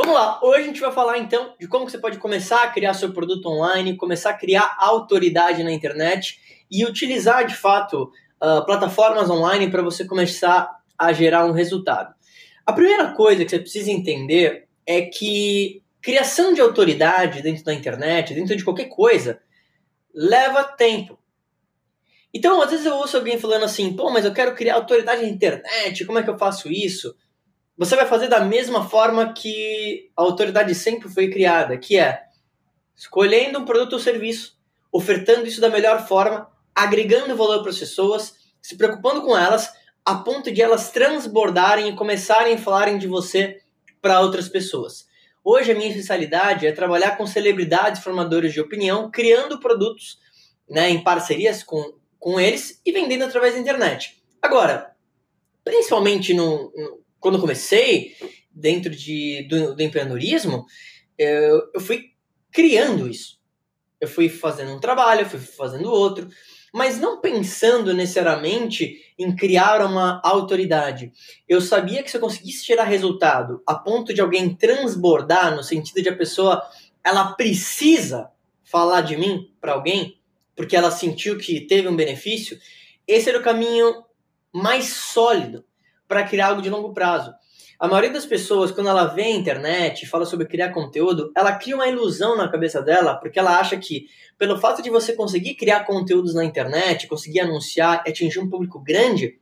Vamos lá, hoje a gente vai falar então de como você pode começar a criar seu produto online, começar a criar autoridade na internet e utilizar de fato uh, plataformas online para você começar a gerar um resultado. A primeira coisa que você precisa entender é que criação de autoridade dentro da internet, dentro de qualquer coisa, leva tempo. Então, às vezes eu ouço alguém falando assim, pô, mas eu quero criar autoridade na internet, como é que eu faço isso? Você vai fazer da mesma forma que a autoridade sempre foi criada, que é escolhendo um produto ou serviço, ofertando isso da melhor forma, agregando valor para as pessoas, se preocupando com elas, a ponto de elas transbordarem e começarem a falarem de você para outras pessoas. Hoje a minha especialidade é trabalhar com celebridades formadores de opinião, criando produtos né, em parcerias com, com eles e vendendo através da internet. Agora, principalmente no, no quando comecei dentro de, do, do empreendedorismo, eu, eu fui criando isso. Eu fui fazendo um trabalho, eu fui fazendo outro, mas não pensando necessariamente em criar uma autoridade. Eu sabia que se eu conseguisse gerar resultado a ponto de alguém transbordar, no sentido de a pessoa ela precisa falar de mim para alguém, porque ela sentiu que teve um benefício, esse era o caminho mais sólido para criar algo de longo prazo. A maioria das pessoas, quando ela vê a internet fala sobre criar conteúdo, ela cria uma ilusão na cabeça dela, porque ela acha que, pelo fato de você conseguir criar conteúdos na internet, conseguir anunciar atingir um público grande,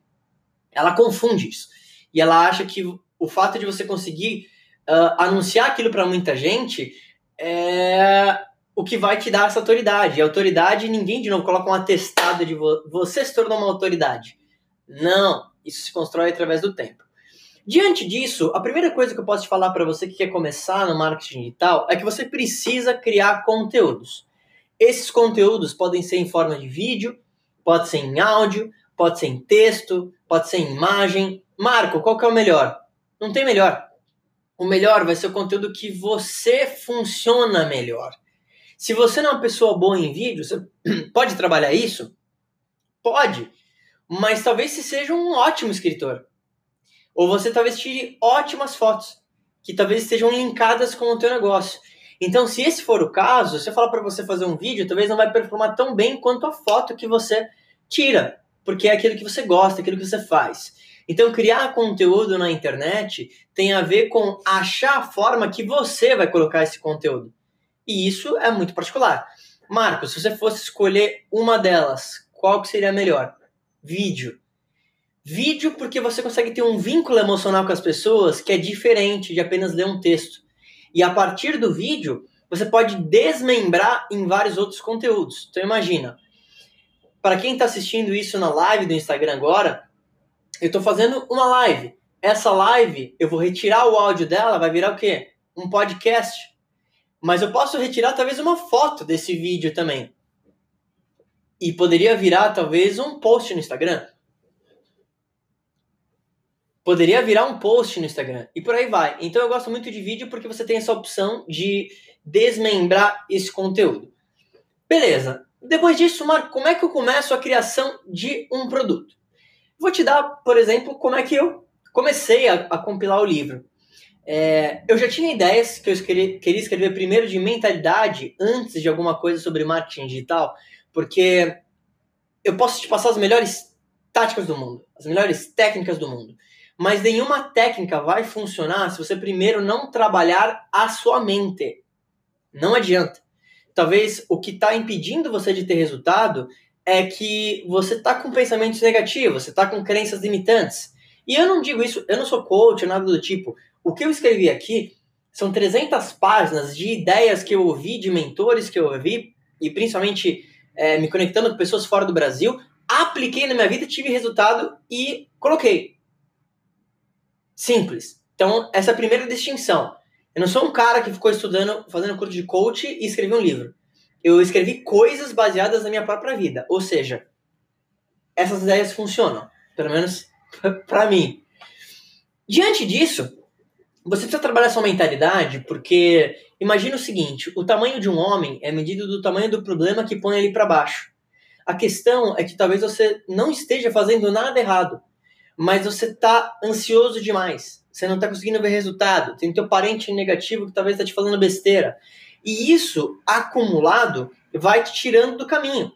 ela confunde isso. E ela acha que o fato de você conseguir uh, anunciar aquilo para muita gente é o que vai te dar essa autoridade. E autoridade, ninguém de novo coloca um atestado de vo você se tornou uma autoridade. Não, isso se constrói através do tempo. Diante disso, a primeira coisa que eu posso te falar para você que quer começar no marketing digital é que você precisa criar conteúdos. Esses conteúdos podem ser em forma de vídeo, pode ser em áudio, pode ser em texto, pode ser em imagem. Marco, qual que é o melhor? Não tem melhor. O melhor vai ser o conteúdo que você funciona melhor. Se você não é uma pessoa boa em vídeo, você pode trabalhar isso? Pode. Mas talvez você seja um ótimo escritor. Ou você talvez tire ótimas fotos, que talvez estejam linkadas com o teu negócio. Então, se esse for o caso, se eu falar para você fazer um vídeo, talvez não vai performar tão bem quanto a foto que você tira, porque é aquilo que você gosta, aquilo que você faz. Então, criar conteúdo na internet tem a ver com achar a forma que você vai colocar esse conteúdo. E isso é muito particular. Marcos, se você fosse escolher uma delas, qual que seria melhor? Vídeo. Vídeo porque você consegue ter um vínculo emocional com as pessoas que é diferente de apenas ler um texto. E a partir do vídeo, você pode desmembrar em vários outros conteúdos. Então imagina, para quem está assistindo isso na live do Instagram agora, eu estou fazendo uma live. Essa live, eu vou retirar o áudio dela, vai virar o quê? Um podcast. Mas eu posso retirar talvez uma foto desse vídeo também. E poderia virar talvez um post no Instagram poderia virar um post no Instagram e por aí vai. Então eu gosto muito de vídeo porque você tem essa opção de desmembrar esse conteúdo. Beleza. Depois disso, Marco, como é que eu começo a criação de um produto? Vou te dar, por exemplo, como é que eu comecei a, a compilar o livro. É, eu já tinha ideias que eu escrevi, queria escrever primeiro de mentalidade antes de alguma coisa sobre marketing digital, porque eu posso te passar as melhores táticas do mundo, as melhores técnicas do mundo. Mas nenhuma técnica vai funcionar se você primeiro não trabalhar a sua mente. Não adianta. Talvez o que está impedindo você de ter resultado é que você está com pensamentos negativos, você está com crenças limitantes. E eu não digo isso, eu não sou coach, nada do tipo. O que eu escrevi aqui são 300 páginas de ideias que eu ouvi, de mentores que eu ouvi, e principalmente é, me conectando com pessoas fora do Brasil, apliquei na minha vida, tive resultado e coloquei. Simples. Então, essa é a primeira distinção. Eu não sou um cara que ficou estudando, fazendo curso de coach e escreveu um livro. Eu escrevi coisas baseadas na minha própria vida. Ou seja, essas ideias funcionam. Pelo menos para mim. Diante disso, você precisa trabalhar sua mentalidade, porque imagina o seguinte: o tamanho de um homem é medido do tamanho do problema que põe ele para baixo. A questão é que talvez você não esteja fazendo nada errado mas você está ansioso demais. você não está conseguindo ver resultado, tem teu parente negativo que talvez está te falando besteira. E isso, acumulado, vai te tirando do caminho.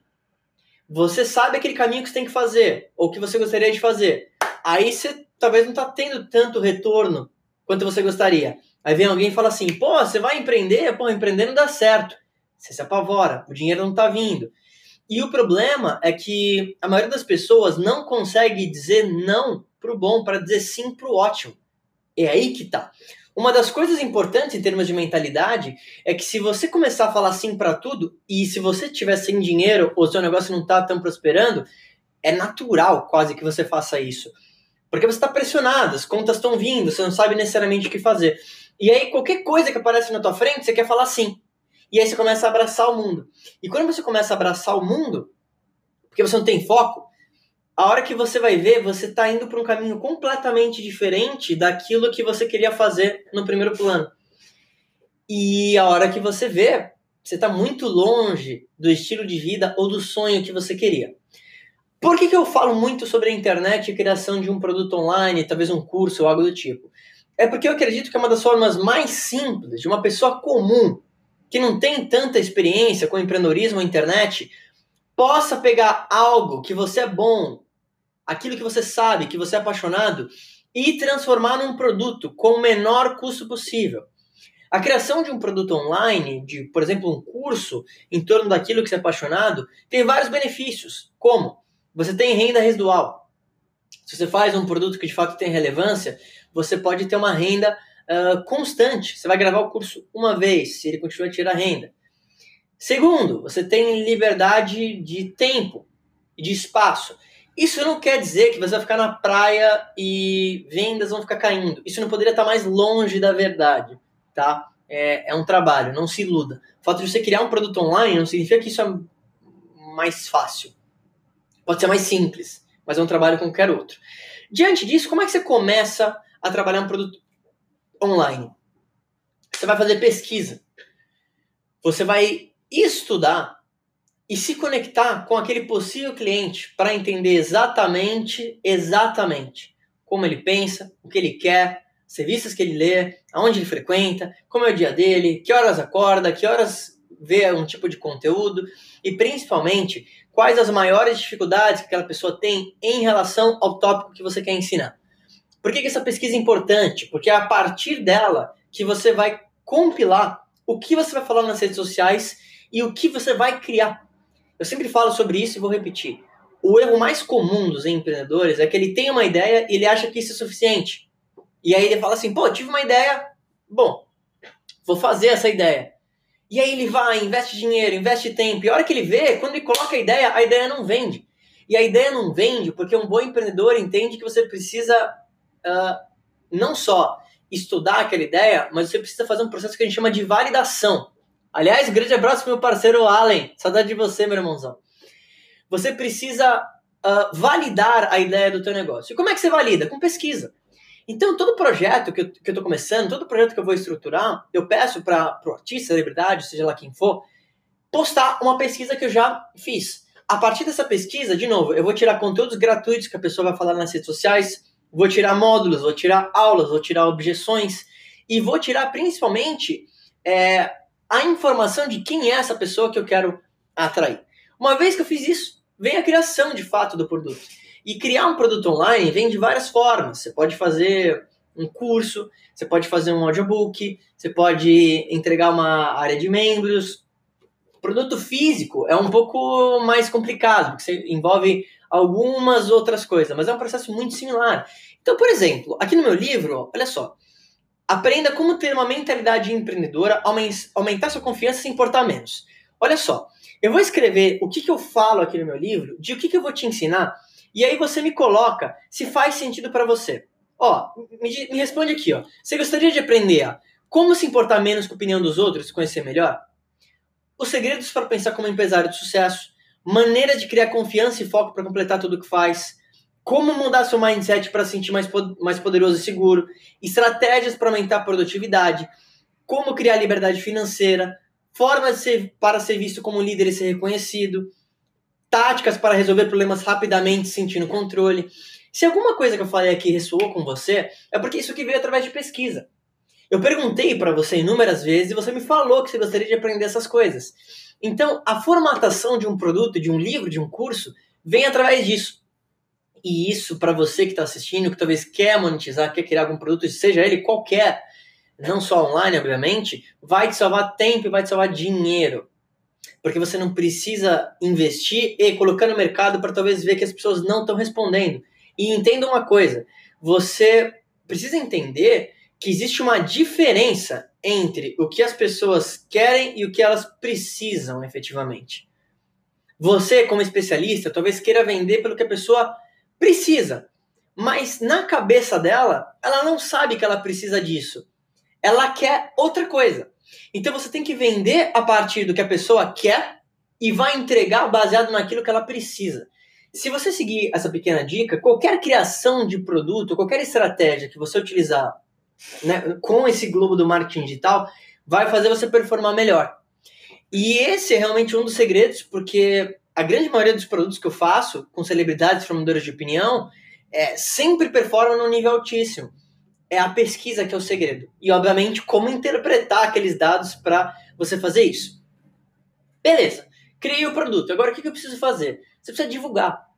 Você sabe aquele caminho que você tem que fazer, ou que você gostaria de fazer. Aí você talvez não está tendo tanto retorno quanto você gostaria. Aí vem alguém e fala assim: pô, você vai empreender? Pô, empreender não dá certo. Você se apavora, o dinheiro não está vindo. E o problema é que a maioria das pessoas não consegue dizer não pro bom para dizer sim pro ótimo. É aí que tá. Uma das coisas importantes em termos de mentalidade é que se você começar a falar sim para tudo e se você tiver sem dinheiro ou seu negócio não tá tão prosperando, é natural quase que você faça isso. Porque você está pressionado, as contas estão vindo, você não sabe necessariamente o que fazer. E aí qualquer coisa que aparece na tua frente, você quer falar sim. E aí você começa a abraçar o mundo. E quando você começa a abraçar o mundo, porque você não tem foco, a hora que você vai ver, você está indo para um caminho completamente diferente daquilo que você queria fazer no primeiro plano. E a hora que você vê, você está muito longe do estilo de vida ou do sonho que você queria. Por que, que eu falo muito sobre a internet e criação de um produto online, talvez um curso ou algo do tipo? É porque eu acredito que é uma das formas mais simples de uma pessoa comum, que não tem tanta experiência com empreendedorismo ou internet, possa pegar algo que você é bom, aquilo que você sabe, que você é apaixonado, e transformar num produto com o menor custo possível. A criação de um produto online, de, por exemplo, um curso em torno daquilo que você é apaixonado, tem vários benefícios. Como? Você tem renda residual. Se você faz um produto que de fato tem relevância, você pode ter uma renda uh, constante. Você vai gravar o curso uma vez, se ele continua a tirar renda. Segundo, você tem liberdade de tempo e de espaço. Isso não quer dizer que você vai ficar na praia e vendas vão ficar caindo. Isso não poderia estar mais longe da verdade, tá? É, é um trabalho, não se iluda. O fato de você criar um produto online não significa que isso é mais fácil. Pode ser mais simples, mas é um trabalho como qualquer outro. Diante disso, como é que você começa a trabalhar um produto online? Você vai fazer pesquisa. Você vai estudar e se conectar com aquele possível cliente para entender exatamente, exatamente como ele pensa, o que ele quer, serviços que ele lê, aonde ele frequenta, como é o dia dele, que horas acorda, que horas vê um tipo de conteúdo e principalmente quais as maiores dificuldades que aquela pessoa tem em relação ao tópico que você quer ensinar. Por que, que essa pesquisa é importante? Porque é a partir dela que você vai compilar o que você vai falar nas redes sociais e o que você vai criar eu sempre falo sobre isso e vou repetir. O erro mais comum dos empreendedores é que ele tem uma ideia e ele acha que isso é suficiente. E aí ele fala assim: pô, tive uma ideia, bom, vou fazer essa ideia. E aí ele vai, investe dinheiro, investe tempo. E a hora que ele vê, quando ele coloca a ideia, a ideia não vende. E a ideia não vende porque um bom empreendedor entende que você precisa uh, não só estudar aquela ideia, mas você precisa fazer um processo que a gente chama de validação. Aliás, grande abraço meu parceiro Allen. Saudade de você, meu irmãozão. Você precisa uh, validar a ideia do teu negócio. E como é que você valida? Com pesquisa. Então, todo projeto que eu, tô começando, todo projeto que eu vou estruturar, eu peço para o artista, celebridade, seja lá quem for, postar uma pesquisa que eu já fiz. A partir dessa pesquisa, de novo, eu vou tirar conteúdos gratuitos que a pessoa vai falar nas redes sociais, vou tirar módulos, vou tirar aulas, vou tirar objeções e vou tirar principalmente é, a informação de quem é essa pessoa que eu quero atrair. Uma vez que eu fiz isso, vem a criação de fato do produto. E criar um produto online vem de várias formas. Você pode fazer um curso, você pode fazer um audiobook, você pode entregar uma área de membros. Produto físico é um pouco mais complicado, porque você envolve algumas outras coisas, mas é um processo muito similar. Então, por exemplo, aqui no meu livro, olha só, Aprenda como ter uma mentalidade empreendedora, aumentar sua confiança e se importar menos. Olha só, eu vou escrever o que, que eu falo aqui no meu livro, de o que, que eu vou te ensinar, e aí você me coloca se faz sentido para você. Ó, me, me, responde aqui, ó. Você gostaria de aprender a como se importar menos com a opinião dos outros e conhecer melhor? Os segredos para pensar como empresário de sucesso, maneiras de criar confiança e foco para completar tudo o que faz, como mudar seu mindset para se sentir mais, mais poderoso e seguro, estratégias para aumentar a produtividade, como criar liberdade financeira, formas ser, para ser visto como líder e ser reconhecido, táticas para resolver problemas rapidamente sentindo controle. Se alguma coisa que eu falei aqui ressoou com você, é porque isso aqui veio através de pesquisa. Eu perguntei para você inúmeras vezes e você me falou que você gostaria de aprender essas coisas. Então, a formatação de um produto, de um livro, de um curso, vem através disso. E isso, para você que está assistindo, que talvez quer monetizar, quer criar algum produto, seja ele qualquer, não só online, obviamente, vai te salvar tempo e vai te salvar dinheiro. Porque você não precisa investir e colocar no mercado para talvez ver que as pessoas não estão respondendo. E entenda uma coisa: você precisa entender que existe uma diferença entre o que as pessoas querem e o que elas precisam efetivamente. Você, como especialista, talvez queira vender pelo que a pessoa precisa, mas na cabeça dela, ela não sabe que ela precisa disso. Ela quer outra coisa. Então você tem que vender a partir do que a pessoa quer e vai entregar baseado naquilo que ela precisa. Se você seguir essa pequena dica, qualquer criação de produto, qualquer estratégia que você utilizar né, com esse globo do marketing digital, vai fazer você performar melhor. E esse é realmente um dos segredos, porque a grande maioria dos produtos que eu faço com celebridades formadoras de opinião é, sempre performam num nível altíssimo. É a pesquisa que é o segredo. E, obviamente, como interpretar aqueles dados para você fazer isso. Beleza, criei o produto. Agora, o que eu preciso fazer? Você precisa divulgar.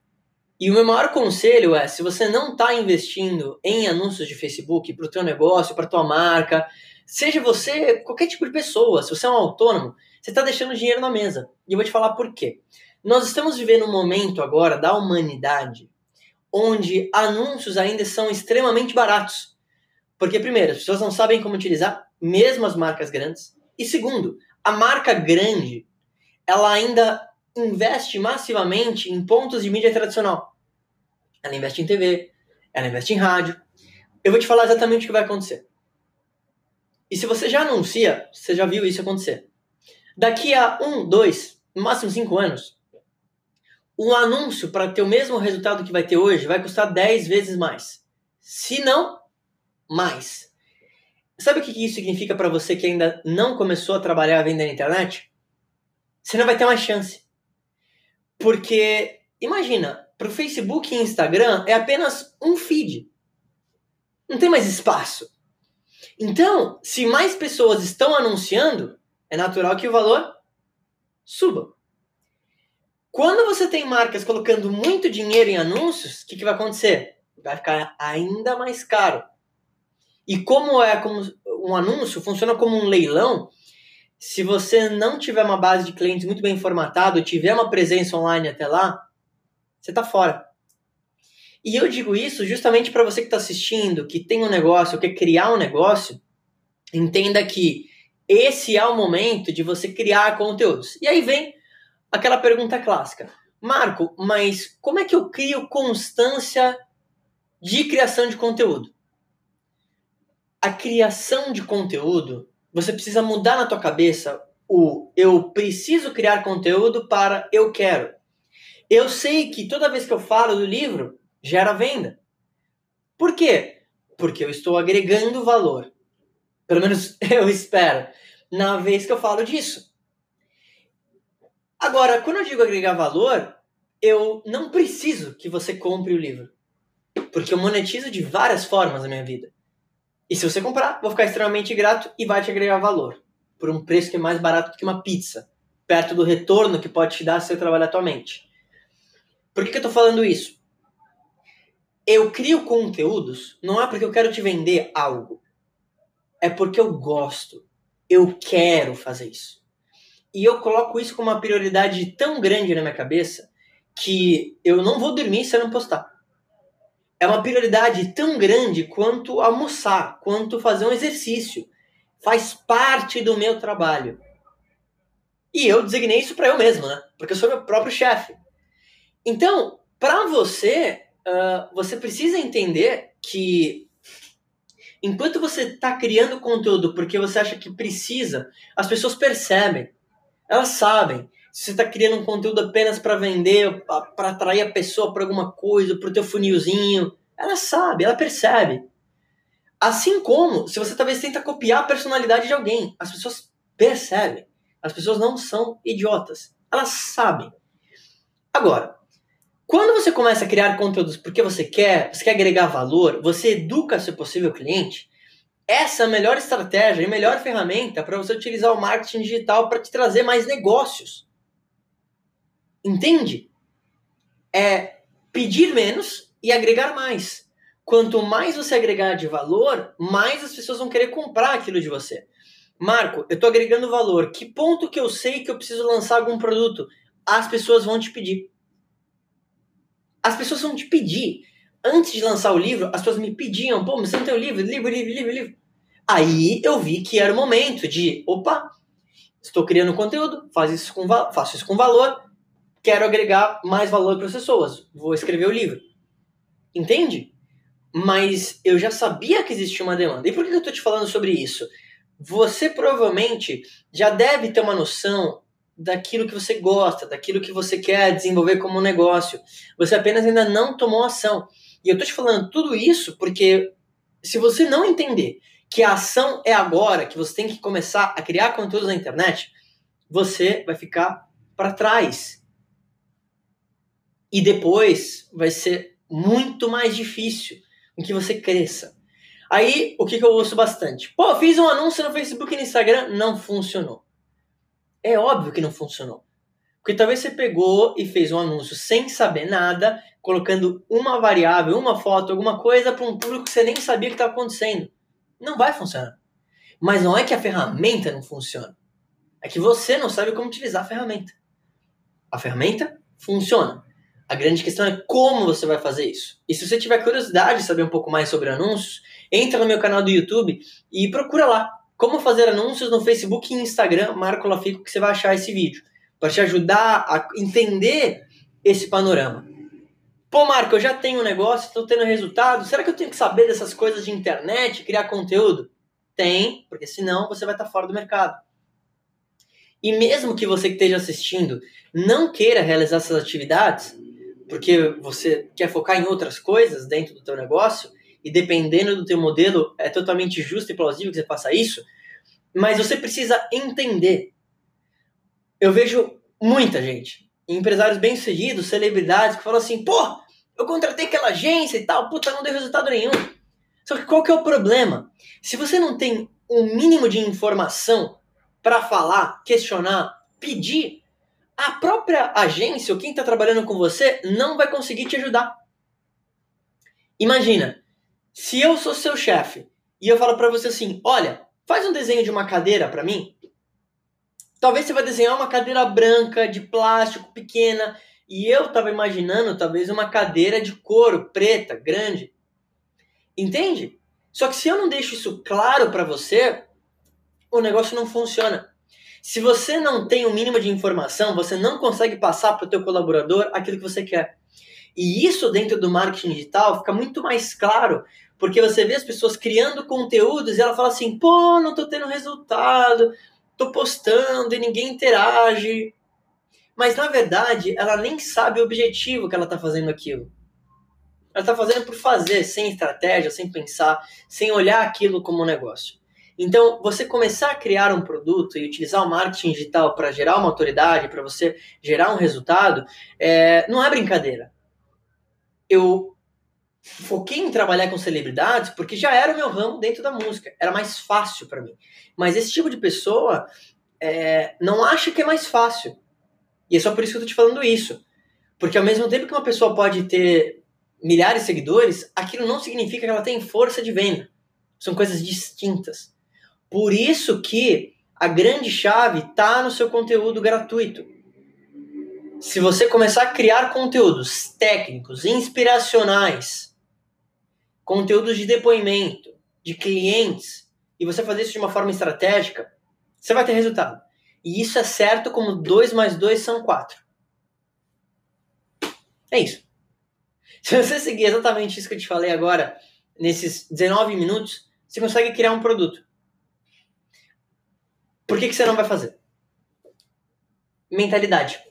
E o meu maior conselho é, se você não está investindo em anúncios de Facebook para o teu negócio, para tua marca, seja você qualquer tipo de pessoa, se você é um autônomo, você está deixando dinheiro na mesa. E eu vou te falar por quê. Nós estamos vivendo um momento agora da humanidade onde anúncios ainda são extremamente baratos. Porque, primeiro, as pessoas não sabem como utilizar, mesmo as marcas grandes. E segundo, a marca grande, ela ainda investe massivamente em pontos de mídia tradicional. Ela investe em TV, ela investe em rádio. Eu vou te falar exatamente o que vai acontecer. E se você já anuncia, você já viu isso acontecer. Daqui a um, dois, no máximo cinco anos, o anúncio para ter o mesmo resultado que vai ter hoje vai custar 10 vezes mais. Se não, mais. Sabe o que isso significa para você que ainda não começou a trabalhar a venda na internet? Você não vai ter mais chance. Porque, imagina, para o Facebook e Instagram é apenas um feed. Não tem mais espaço. Então, se mais pessoas estão anunciando, é natural que o valor suba. Quando você tem marcas colocando muito dinheiro em anúncios, o que, que vai acontecer? Vai ficar ainda mais caro. E como é como um anúncio, funciona como um leilão. Se você não tiver uma base de clientes muito bem formatada, tiver uma presença online até lá, você está fora. E eu digo isso justamente para você que está assistindo, que tem um negócio, quer criar um negócio, entenda que esse é o momento de você criar conteúdos. E aí vem aquela pergunta clássica: Marco, mas como é que eu crio constância de criação de conteúdo? A criação de conteúdo, você precisa mudar na tua cabeça o eu preciso criar conteúdo para eu quero. Eu sei que toda vez que eu falo do livro, gera venda. Por quê? Porque eu estou agregando valor. Pelo menos eu espero. Na vez que eu falo disso. Agora, quando eu digo agregar valor, eu não preciso que você compre o livro. Porque eu monetizo de várias formas na minha vida. E se você comprar, vou ficar extremamente grato e vai te agregar valor. Por um preço que é mais barato do que uma pizza. Perto do retorno que pode te dar se você trabalhar atualmente. Por que, que eu estou falando isso? Eu crio conteúdos não é porque eu quero te vender algo. É porque eu gosto. Eu quero fazer isso. E eu coloco isso como uma prioridade tão grande na minha cabeça que eu não vou dormir se eu não postar. É uma prioridade tão grande quanto almoçar, quanto fazer um exercício. Faz parte do meu trabalho. E eu designei isso para eu mesmo, né? Porque eu sou meu próprio chefe. Então, para você, uh, você precisa entender que enquanto você está criando conteúdo porque você acha que precisa, as pessoas percebem, elas sabem. Se você está criando um conteúdo apenas para vender, para atrair a pessoa para alguma coisa, para o teu funilzinho, ela sabe, ela percebe. Assim como se você talvez tenta copiar a personalidade de alguém, as pessoas percebem. As pessoas não são idiotas, elas sabem. Agora, Quando você começa a criar conteúdos porque você quer, você quer agregar valor, você educa seu possível cliente, essa é a melhor estratégia e melhor ferramenta para você utilizar o marketing digital para te trazer mais negócios. Entende? É pedir menos e agregar mais. Quanto mais você agregar de valor, mais as pessoas vão querer comprar aquilo de você. Marco, eu estou agregando valor. Que ponto que eu sei que eu preciso lançar algum produto? As pessoas vão te pedir. As pessoas vão te pedir. Antes de lançar o livro, as pessoas me pediam, pô, mas você não tem o livro? Livro, livro, livro, livro. Aí eu vi que era o momento de, opa, estou criando conteúdo, faz isso com, faço isso com valor, quero agregar mais valor para as pessoas, vou escrever o livro. Entende? Mas eu já sabia que existia uma demanda. E por que eu estou te falando sobre isso? Você provavelmente já deve ter uma noção daquilo que você gosta, daquilo que você quer desenvolver como um negócio. Você apenas ainda não tomou ação. E eu estou te falando tudo isso porque se você não entender que a ação é agora, que você tem que começar a criar conteúdo na internet, você vai ficar para trás. E depois vai ser muito mais difícil em que você cresça. Aí, o que, que eu ouço bastante? Pô, fiz um anúncio no Facebook e no Instagram, não funcionou. É óbvio que não funcionou. Porque talvez você pegou e fez um anúncio sem saber nada, colocando uma variável, uma foto, alguma coisa para um público que você nem sabia que estava acontecendo. Não vai funcionar. Mas não é que a ferramenta não funciona. É que você não sabe como utilizar a ferramenta. A ferramenta funciona. A grande questão é como você vai fazer isso. E se você tiver curiosidade de saber um pouco mais sobre anúncios, entra no meu canal do YouTube e procura lá como fazer anúncios no Facebook e Instagram, Marco Lafico, que você vai achar esse vídeo, para te ajudar a entender esse panorama. Pô, Marco, eu já tenho um negócio, estou tendo resultado. Será que eu tenho que saber dessas coisas de internet, criar conteúdo? Tem, porque senão você vai estar fora do mercado. E mesmo que você que esteja assistindo não queira realizar essas atividades, porque você quer focar em outras coisas dentro do teu negócio, e dependendo do teu modelo, é totalmente justo e plausível que você faça isso, mas você precisa entender. Eu vejo muita gente, empresários bem-sucedidos, celebridades, que falam assim, pô, eu contratei aquela agência e tal, puta, não deu resultado nenhum. Só que qual que é o problema? Se você não tem um mínimo de informação para falar, questionar, pedir, a própria agência ou quem está trabalhando com você não vai conseguir te ajudar. Imagina, se eu sou seu chefe e eu falo para você assim, olha, faz um desenho de uma cadeira para mim. Talvez você vai desenhar uma cadeira branca de plástico pequena e eu estava imaginando talvez uma cadeira de couro preta, grande. Entende? Só que se eu não deixo isso claro para você, o negócio não funciona. Se você não tem o um mínimo de informação, você não consegue passar para o teu colaborador aquilo que você quer. E isso dentro do marketing digital fica muito mais claro, porque você vê as pessoas criando conteúdos e ela fala assim: "Pô, não estou tendo resultado, estou postando e ninguém interage". Mas na verdade, ela nem sabe o objetivo que ela está fazendo aquilo. Ela está fazendo por fazer, sem estratégia, sem pensar, sem olhar aquilo como um negócio. Então, você começar a criar um produto e utilizar o marketing digital para gerar uma autoridade, para você gerar um resultado, é, não é brincadeira. Eu foquei em trabalhar com celebridades porque já era o meu ramo dentro da música, era mais fácil para mim. Mas esse tipo de pessoa é, não acha que é mais fácil. E é só por isso que eu tô te falando isso. Porque ao mesmo tempo que uma pessoa pode ter milhares de seguidores, aquilo não significa que ela tem força de venda. São coisas distintas. Por isso que a grande chave está no seu conteúdo gratuito. Se você começar a criar conteúdos técnicos, inspiracionais, conteúdos de depoimento, de clientes, e você fazer isso de uma forma estratégica, você vai ter resultado. E isso é certo como 2 mais 2 são 4. É isso. Se você seguir exatamente isso que eu te falei agora, nesses 19 minutos, você consegue criar um produto. Por que, que você não vai fazer? Mentalidade.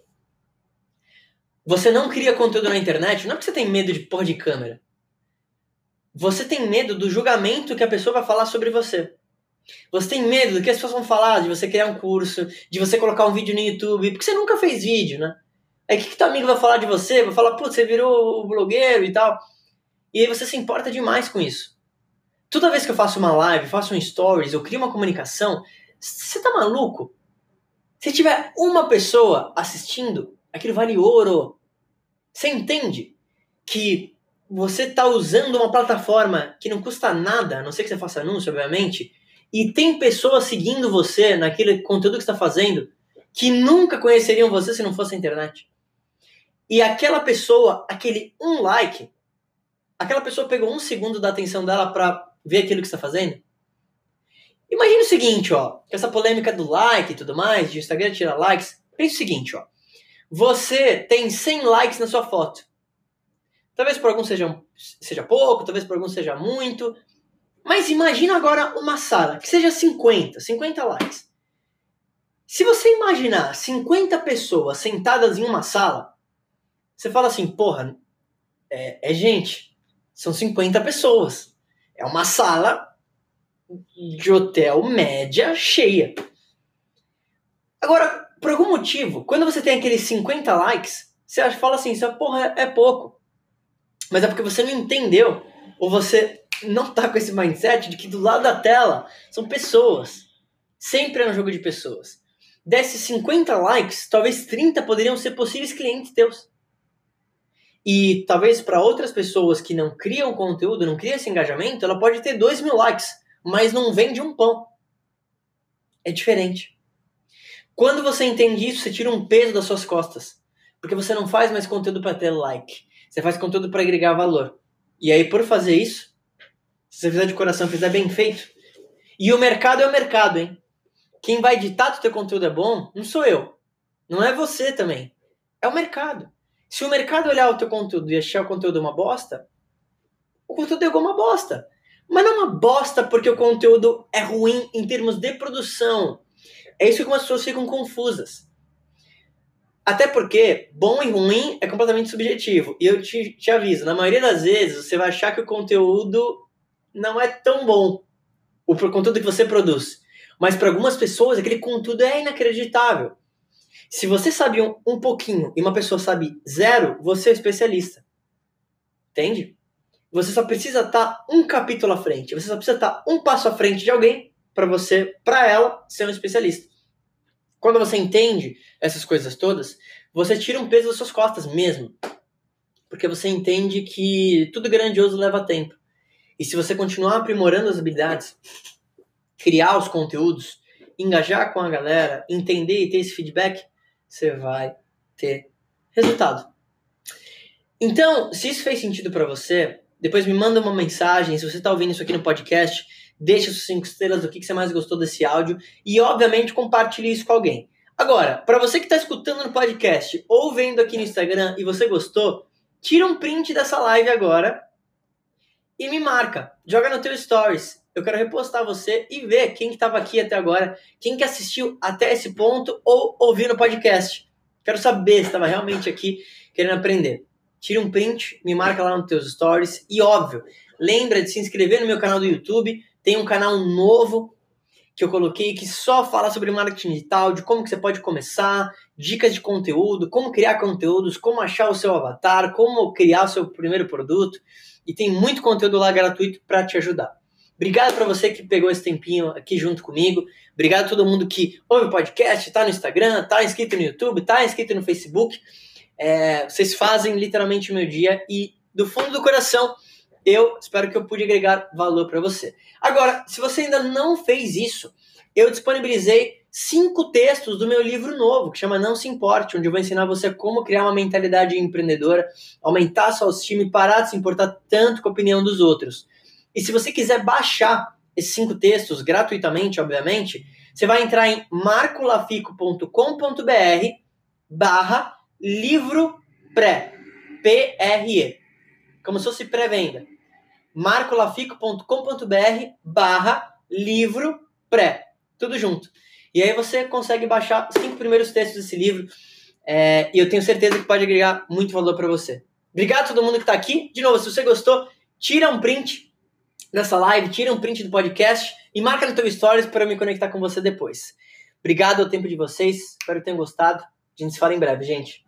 Você não cria conteúdo na internet não é porque você tem medo de pôr de câmera. Você tem medo do julgamento que a pessoa vai falar sobre você. Você tem medo do que as pessoas vão falar de você criar um curso, de você colocar um vídeo no YouTube, porque você nunca fez vídeo, né? Aí o que, que teu amigo vai falar de você? Vai falar, putz, você virou blogueiro e tal. E aí você se importa demais com isso. Toda vez que eu faço uma live, faço um stories, eu crio uma comunicação, você tá maluco? Se tiver uma pessoa assistindo, aquilo vale ouro. Você entende que você está usando uma plataforma que não custa nada, a não ser que você faça anúncio, obviamente, e tem pessoas seguindo você naquele conteúdo que está fazendo que nunca conheceriam você se não fosse a internet. E aquela pessoa, aquele um like, aquela pessoa pegou um segundo da atenção dela para ver aquilo que está fazendo. Imagina o seguinte, ó, essa polêmica do like e tudo mais, de Instagram tirar likes. Pensa o seguinte, ó. Você tem 100 likes na sua foto. Talvez por alguns seja, seja pouco, talvez por alguns seja muito. Mas imagina agora uma sala que seja 50, 50 likes. Se você imaginar 50 pessoas sentadas em uma sala, você fala assim, porra, é, é gente, são 50 pessoas. É uma sala de hotel média cheia. Agora, por algum motivo, quando você tem aqueles 50 likes, você fala assim, essa porra é pouco mas é porque você não entendeu, ou você não tá com esse mindset de que do lado da tela são pessoas. Sempre é um jogo de pessoas. Desses 50 likes, talvez 30 poderiam ser possíveis clientes teus. E talvez para outras pessoas que não criam conteúdo, não criam esse engajamento, ela pode ter 2 mil likes, mas não vende um pão. É diferente. Quando você entende isso, você tira um peso das suas costas. Porque você não faz mais conteúdo para ter like. Você faz conteúdo para agregar valor. E aí, por fazer isso, se você fizer de coração, fizer bem feito, e o mercado é o mercado, hein? Quem vai ditar se o teu conteúdo é bom, não sou eu. Não é você também. É o mercado. Se o mercado olhar o teu conteúdo e achar o conteúdo uma bosta, o conteúdo é uma bosta. Mas não é uma bosta porque o conteúdo é ruim em termos de produção. É isso que algumas pessoas ficam confusas. Até porque bom e ruim é completamente subjetivo. E eu te, te aviso, na maioria das vezes você vai achar que o conteúdo não é tão bom. O conteúdo que você produz. Mas para algumas pessoas aquele conteúdo é inacreditável. Se você sabe um, um pouquinho e uma pessoa sabe zero, você é especialista. Entende? Você só precisa estar tá um capítulo à frente. Você só precisa estar tá um passo à frente de alguém para você, para ela, ser um especialista. Quando você entende essas coisas todas, você tira um peso das suas costas mesmo. Porque você entende que tudo grandioso leva tempo. E se você continuar aprimorando as habilidades, criar os conteúdos, engajar com a galera, entender e ter esse feedback, você vai ter resultado. Então, se isso fez sentido para você, depois me manda uma mensagem. Se você está ouvindo isso aqui no podcast, deixa suas cinco estrelas do que, você mais gostou desse áudio e, obviamente, compartilhe isso com alguém. Agora, para você que está escutando no podcast ou vendo aqui no Instagram e você gostou, tira um print dessa live agora e me marca. Joga no teu stories. Eu quero repostar você e ver quem estava aqui até agora, quem que assistiu até esse ponto ou ouviu no podcast. Quero saber se estava realmente aqui querendo aprender. Tira um print, me marca lá nos teus stories e óbvio, lembra de se inscrever no meu canal do YouTube tem um canal novo que eu coloquei que só fala sobre marketing digital, de como que você pode começar, dicas de conteúdo, como criar conteúdos, como achar o seu avatar, como criar o seu primeiro produto. E tem muito conteúdo lá gratuito para te ajudar. Obrigado para você que pegou esse tempinho aqui junto comigo. Obrigado a todo mundo que ouve o podcast, está no Instagram, está inscrito no YouTube, está inscrito no Facebook. É, vocês fazem literalmente o meu dia e do fundo do coração eu espero que eu pude agregar valor para você. Agora, se você ainda não fez isso, eu disponibilizei cinco textos do meu livro novo, que chama Não Se Importe, onde eu vou ensinar você como criar uma mentalidade empreendedora, aumentar sua autoestima e parar de se importar tanto com a opinião dos outros. E se você quiser baixar esses cinco textos gratuitamente, obviamente, você vai entrar em marcolafico.com.br barra livro pré, P-R-E, como se fosse pré-venda marcolafico.com.br barra livro pré. Tudo junto. E aí você consegue baixar cinco primeiros textos desse livro é, e eu tenho certeza que pode agregar muito valor para você. Obrigado a todo mundo que está aqui. De novo, se você gostou, tira um print dessa live, tira um print do podcast e marca no teu stories para eu me conectar com você depois. Obrigado ao tempo de vocês, espero que tenham gostado. A gente se fala em breve, gente.